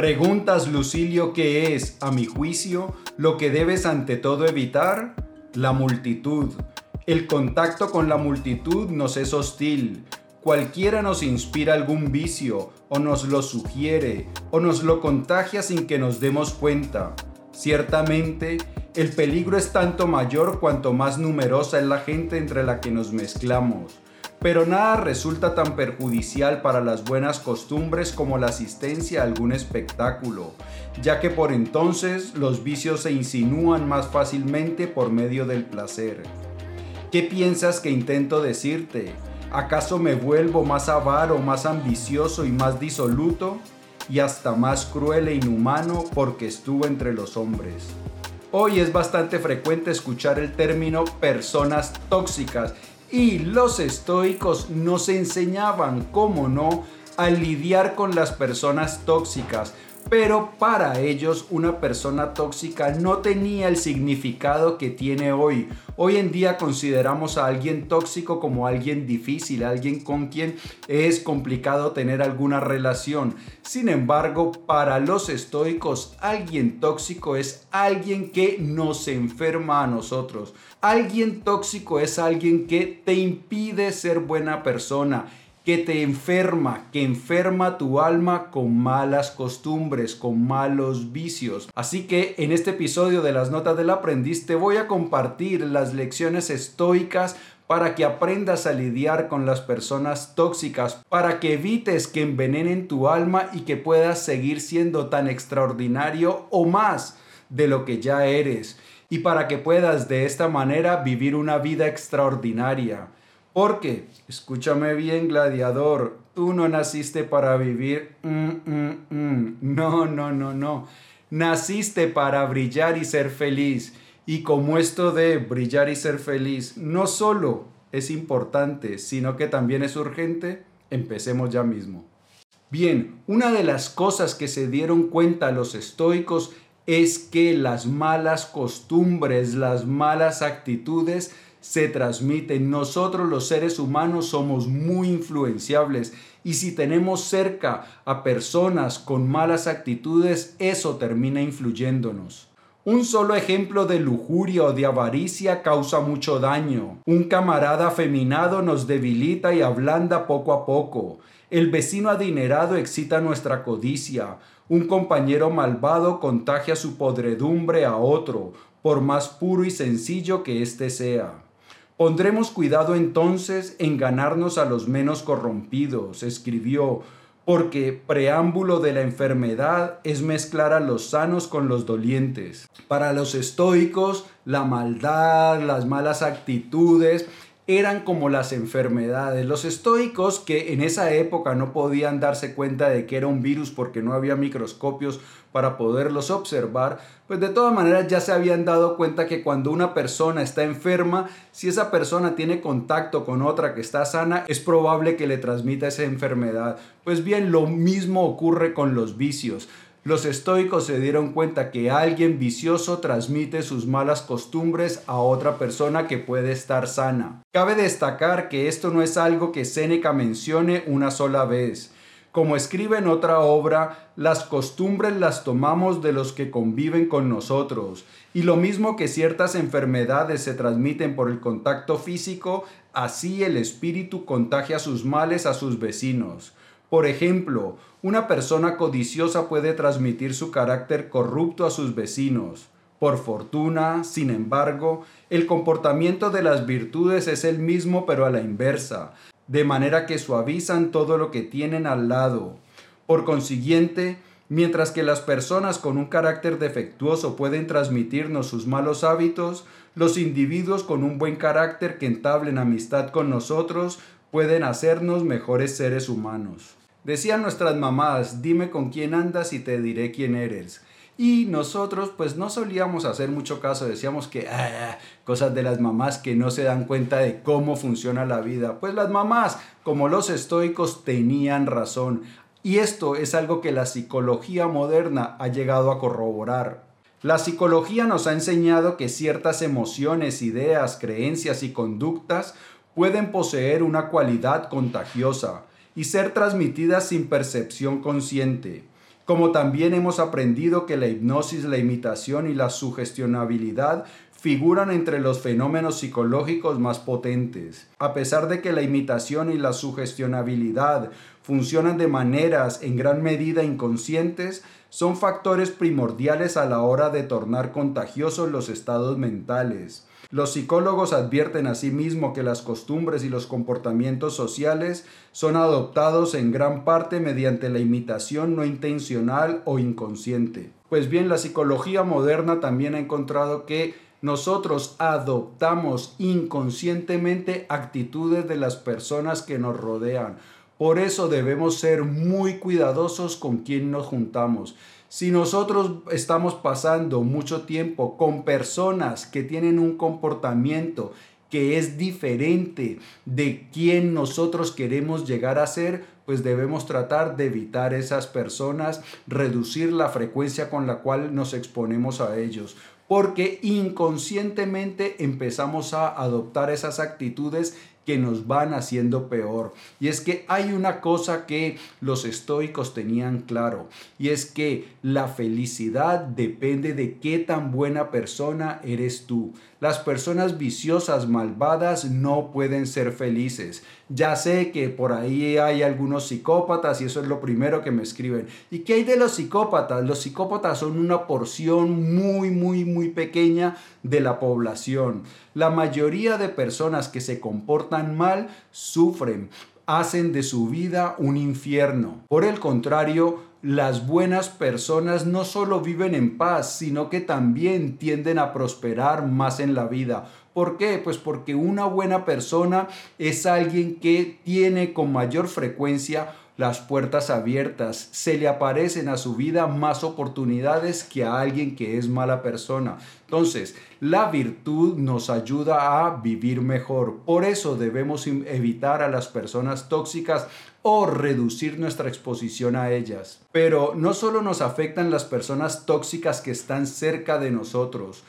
Preguntas, Lucilio, ¿qué es, a mi juicio, lo que debes ante todo evitar? La multitud. El contacto con la multitud nos es hostil. Cualquiera nos inspira algún vicio, o nos lo sugiere, o nos lo contagia sin que nos demos cuenta. Ciertamente, el peligro es tanto mayor cuanto más numerosa es la gente entre la que nos mezclamos. Pero nada resulta tan perjudicial para las buenas costumbres como la asistencia a algún espectáculo, ya que por entonces los vicios se insinúan más fácilmente por medio del placer. ¿Qué piensas que intento decirte? ¿Acaso me vuelvo más avaro, más ambicioso y más disoluto? Y hasta más cruel e inhumano porque estuvo entre los hombres. Hoy es bastante frecuente escuchar el término personas tóxicas y los estoicos nos enseñaban, cómo no, a lidiar con las personas tóxicas. Pero para ellos una persona tóxica no tenía el significado que tiene hoy. Hoy en día consideramos a alguien tóxico como alguien difícil, alguien con quien es complicado tener alguna relación. Sin embargo, para los estoicos, alguien tóxico es alguien que nos enferma a nosotros. Alguien tóxico es alguien que te impide ser buena persona que te enferma, que enferma tu alma con malas costumbres, con malos vicios. Así que en este episodio de las notas del aprendiz te voy a compartir las lecciones estoicas para que aprendas a lidiar con las personas tóxicas, para que evites que envenenen tu alma y que puedas seguir siendo tan extraordinario o más de lo que ya eres, y para que puedas de esta manera vivir una vida extraordinaria. Porque, escúchame bien, gladiador, tú no naciste para vivir... Mm, mm, mm. No, no, no, no. Naciste para brillar y ser feliz. Y como esto de brillar y ser feliz no solo es importante, sino que también es urgente, empecemos ya mismo. Bien, una de las cosas que se dieron cuenta los estoicos es que las malas costumbres, las malas actitudes se transmiten. Nosotros los seres humanos somos muy influenciables y si tenemos cerca a personas con malas actitudes, eso termina influyéndonos. Un solo ejemplo de lujuria o de avaricia causa mucho daño. Un camarada afeminado nos debilita y ablanda poco a poco. El vecino adinerado excita nuestra codicia. Un compañero malvado contagia su podredumbre a otro, por más puro y sencillo que éste sea. Pondremos cuidado entonces en ganarnos a los menos corrompidos, escribió, porque preámbulo de la enfermedad es mezclar a los sanos con los dolientes. Para los estoicos, la maldad, las malas actitudes eran como las enfermedades. Los estoicos que en esa época no podían darse cuenta de que era un virus porque no había microscopios para poderlos observar, pues de todas maneras ya se habían dado cuenta que cuando una persona está enferma, si esa persona tiene contacto con otra que está sana, es probable que le transmita esa enfermedad. Pues bien, lo mismo ocurre con los vicios. Los estoicos se dieron cuenta que alguien vicioso transmite sus malas costumbres a otra persona que puede estar sana. Cabe destacar que esto no es algo que Séneca mencione una sola vez. Como escribe en otra obra, las costumbres las tomamos de los que conviven con nosotros. Y lo mismo que ciertas enfermedades se transmiten por el contacto físico, así el espíritu contagia sus males a sus vecinos. Por ejemplo, una persona codiciosa puede transmitir su carácter corrupto a sus vecinos. Por fortuna, sin embargo, el comportamiento de las virtudes es el mismo pero a la inversa, de manera que suavizan todo lo que tienen al lado. Por consiguiente, mientras que las personas con un carácter defectuoso pueden transmitirnos sus malos hábitos, los individuos con un buen carácter que entablen amistad con nosotros pueden hacernos mejores seres humanos. Decían nuestras mamás, dime con quién andas y te diré quién eres. Y nosotros pues no solíamos hacer mucho caso, decíamos que ah, cosas de las mamás que no se dan cuenta de cómo funciona la vida. Pues las mamás, como los estoicos, tenían razón. Y esto es algo que la psicología moderna ha llegado a corroborar. La psicología nos ha enseñado que ciertas emociones, ideas, creencias y conductas pueden poseer una cualidad contagiosa y ser transmitidas sin percepción consciente. como también hemos aprendido que la hipnosis, la imitación y la sugestionabilidad figuran entre los fenómenos psicológicos más potentes. A pesar de que la imitación y la sugestionabilidad funcionan de maneras en gran medida inconscientes, son factores primordiales a la hora de tornar contagiosos los estados mentales. Los psicólogos advierten asimismo que las costumbres y los comportamientos sociales son adoptados en gran parte mediante la imitación no intencional o inconsciente. Pues bien, la psicología moderna también ha encontrado que nosotros adoptamos inconscientemente actitudes de las personas que nos rodean. Por eso debemos ser muy cuidadosos con quien nos juntamos. Si nosotros estamos pasando mucho tiempo con personas que tienen un comportamiento que es diferente de quien nosotros queremos llegar a ser, pues debemos tratar de evitar esas personas, reducir la frecuencia con la cual nos exponemos a ellos porque inconscientemente empezamos a adoptar esas actitudes que nos van haciendo peor. Y es que hay una cosa que los estoicos tenían claro, y es que la felicidad depende de qué tan buena persona eres tú. Las personas viciosas, malvadas, no pueden ser felices. Ya sé que por ahí hay algunos psicópatas y eso es lo primero que me escriben. ¿Y qué hay de los psicópatas? Los psicópatas son una porción muy, muy, muy pequeña de la población. La mayoría de personas que se comportan mal sufren, hacen de su vida un infierno. Por el contrario, las buenas personas no solo viven en paz, sino que también tienden a prosperar más en la vida. ¿Por qué? Pues porque una buena persona es alguien que tiene con mayor frecuencia las puertas abiertas, se le aparecen a su vida más oportunidades que a alguien que es mala persona. Entonces, la virtud nos ayuda a vivir mejor. Por eso debemos evitar a las personas tóxicas o reducir nuestra exposición a ellas. Pero no solo nos afectan las personas tóxicas que están cerca de nosotros.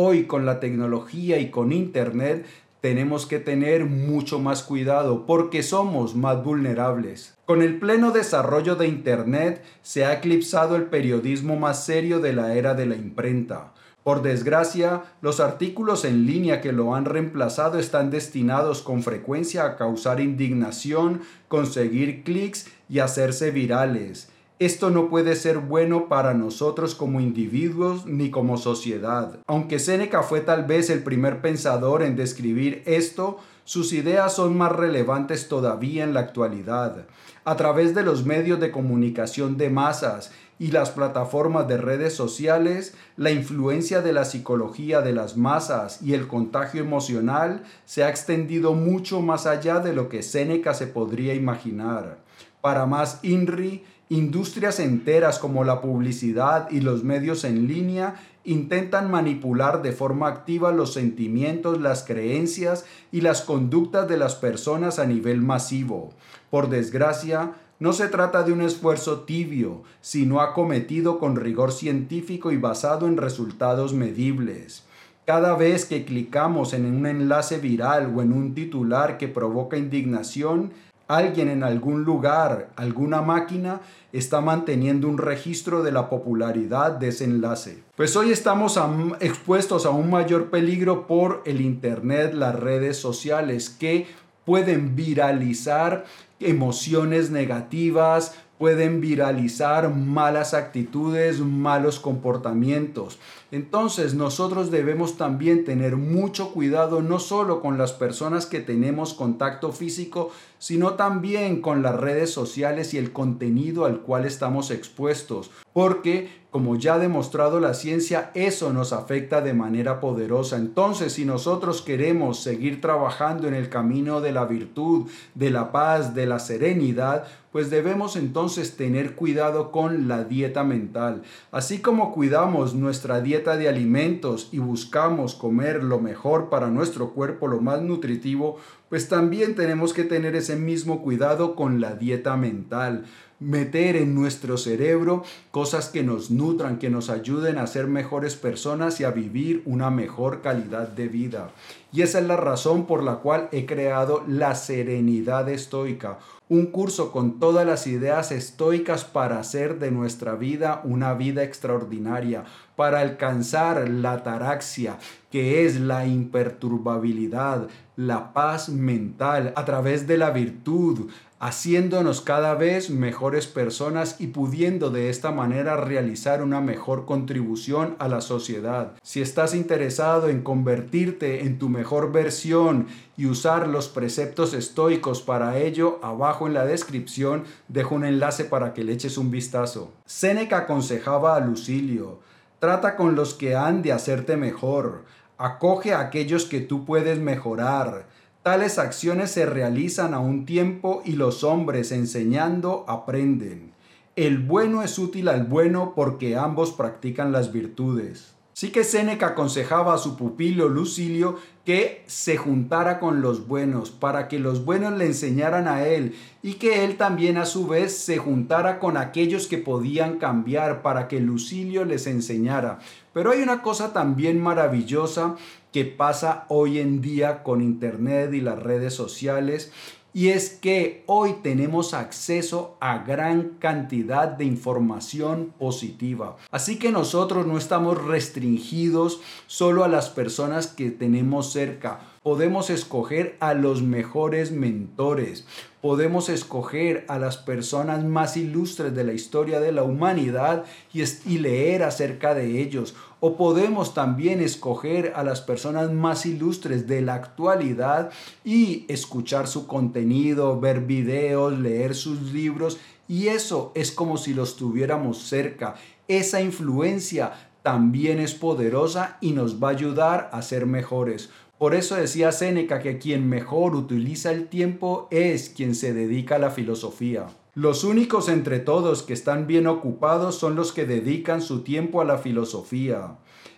Hoy con la tecnología y con Internet tenemos que tener mucho más cuidado porque somos más vulnerables. Con el pleno desarrollo de Internet se ha eclipsado el periodismo más serio de la era de la imprenta. Por desgracia, los artículos en línea que lo han reemplazado están destinados con frecuencia a causar indignación, conseguir clics y hacerse virales. Esto no puede ser bueno para nosotros como individuos ni como sociedad. Aunque Séneca fue tal vez el primer pensador en describir esto, sus ideas son más relevantes todavía en la actualidad. A través de los medios de comunicación de masas y las plataformas de redes sociales, la influencia de la psicología de las masas y el contagio emocional se ha extendido mucho más allá de lo que Séneca se podría imaginar. Para más INRI, Industrias enteras como la publicidad y los medios en línea intentan manipular de forma activa los sentimientos, las creencias y las conductas de las personas a nivel masivo. Por desgracia, no se trata de un esfuerzo tibio, sino acometido con rigor científico y basado en resultados medibles. Cada vez que clicamos en un enlace viral o en un titular que provoca indignación, alguien en algún lugar, alguna máquina, está manteniendo un registro de la popularidad de ese enlace. Pues hoy estamos expuestos a un mayor peligro por el Internet, las redes sociales, que pueden viralizar emociones negativas, pueden viralizar malas actitudes, malos comportamientos. Entonces nosotros debemos también tener mucho cuidado no solo con las personas que tenemos contacto físico, sino también con las redes sociales y el contenido al cual estamos expuestos, porque como ya ha demostrado la ciencia, eso nos afecta de manera poderosa. Entonces, si nosotros queremos seguir trabajando en el camino de la virtud, de la paz, de la serenidad, pues debemos entonces tener cuidado con la dieta mental. Así como cuidamos nuestra dieta de alimentos y buscamos comer lo mejor para nuestro cuerpo, lo más nutritivo, pues también tenemos que tener ese mismo cuidado con la dieta mental meter en nuestro cerebro cosas que nos nutran, que nos ayuden a ser mejores personas y a vivir una mejor calidad de vida. Y esa es la razón por la cual he creado la Serenidad Estoica, un curso con todas las ideas estoicas para hacer de nuestra vida una vida extraordinaria, para alcanzar la taraxia, que es la imperturbabilidad, la paz mental a través de la virtud, haciéndonos cada vez mejores personas y pudiendo de esta manera realizar una mejor contribución a la sociedad. Si estás interesado en convertirte en tu mejor versión y usar los preceptos estoicos para ello, abajo en la descripción dejo un enlace para que le eches un vistazo. Séneca aconsejaba a Lucilio, trata con los que han de hacerte mejor, acoge a aquellos que tú puedes mejorar, Tales acciones se realizan a un tiempo y los hombres enseñando aprenden. El bueno es útil al bueno porque ambos practican las virtudes. Sí que Séneca aconsejaba a su pupilo Lucilio que se juntara con los buenos, para que los buenos le enseñaran a él y que él también a su vez se juntara con aquellos que podían cambiar, para que Lucilio les enseñara. Pero hay una cosa también maravillosa que pasa hoy en día con Internet y las redes sociales y es que hoy tenemos acceso a gran cantidad de información positiva. Así que nosotros no estamos restringidos solo a las personas que tenemos cerca. Podemos escoger a los mejores mentores. Podemos escoger a las personas más ilustres de la historia de la humanidad y, y leer acerca de ellos o podemos también escoger a las personas más ilustres de la actualidad y escuchar su contenido, ver videos, leer sus libros y eso es como si los tuviéramos cerca. Esa influencia también es poderosa y nos va a ayudar a ser mejores. Por eso decía Séneca que quien mejor utiliza el tiempo es quien se dedica a la filosofía. Los únicos entre todos que están bien ocupados son los que dedican su tiempo a la filosofía.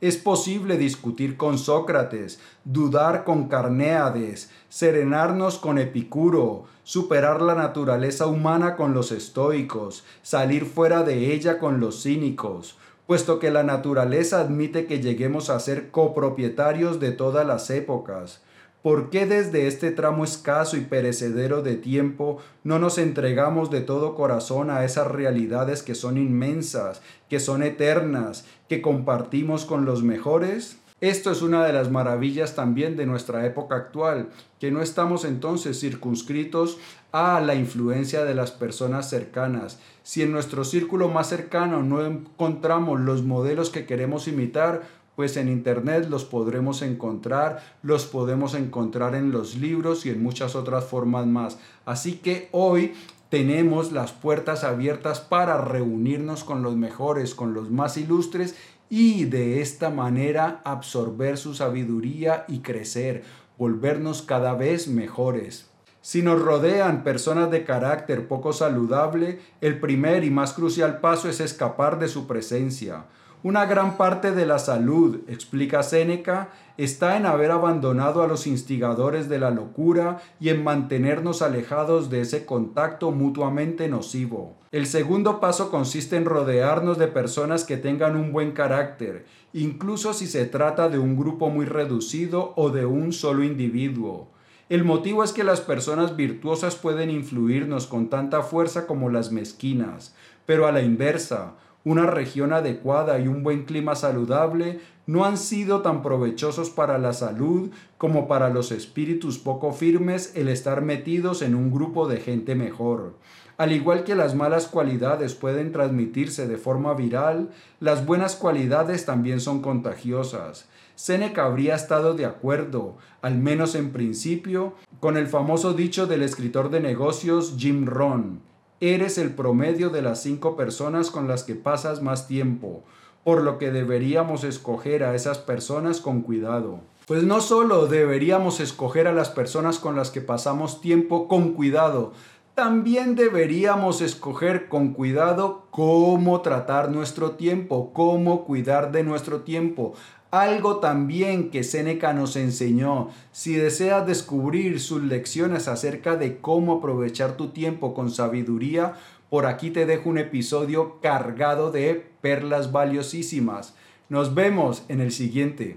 Es posible discutir con Sócrates, dudar con Carnéades, serenarnos con Epicuro, superar la naturaleza humana con los estoicos, salir fuera de ella con los cínicos, puesto que la naturaleza admite que lleguemos a ser copropietarios de todas las épocas. ¿Por qué desde este tramo escaso y perecedero de tiempo no nos entregamos de todo corazón a esas realidades que son inmensas, que son eternas, que compartimos con los mejores? Esto es una de las maravillas también de nuestra época actual, que no estamos entonces circunscritos a la influencia de las personas cercanas. Si en nuestro círculo más cercano no encontramos los modelos que queremos imitar, pues en internet los podremos encontrar, los podemos encontrar en los libros y en muchas otras formas más. Así que hoy tenemos las puertas abiertas para reunirnos con los mejores, con los más ilustres y de esta manera absorber su sabiduría y crecer, volvernos cada vez mejores. Si nos rodean personas de carácter poco saludable, el primer y más crucial paso es escapar de su presencia. Una gran parte de la salud, explica Séneca, está en haber abandonado a los instigadores de la locura y en mantenernos alejados de ese contacto mutuamente nocivo. El segundo paso consiste en rodearnos de personas que tengan un buen carácter, incluso si se trata de un grupo muy reducido o de un solo individuo. El motivo es que las personas virtuosas pueden influirnos con tanta fuerza como las mezquinas, pero a la inversa, una región adecuada y un buen clima saludable no han sido tan provechosos para la salud como para los espíritus poco firmes el estar metidos en un grupo de gente mejor. Al igual que las malas cualidades pueden transmitirse de forma viral, las buenas cualidades también son contagiosas. Seneca habría estado de acuerdo, al menos en principio, con el famoso dicho del escritor de negocios Jim Rohn eres el promedio de las cinco personas con las que pasas más tiempo, por lo que deberíamos escoger a esas personas con cuidado. Pues no solo deberíamos escoger a las personas con las que pasamos tiempo con cuidado, también deberíamos escoger con cuidado cómo tratar nuestro tiempo, cómo cuidar de nuestro tiempo, algo también que Séneca nos enseñó. Si deseas descubrir sus lecciones acerca de cómo aprovechar tu tiempo con sabiduría, por aquí te dejo un episodio cargado de perlas valiosísimas. Nos vemos en el siguiente.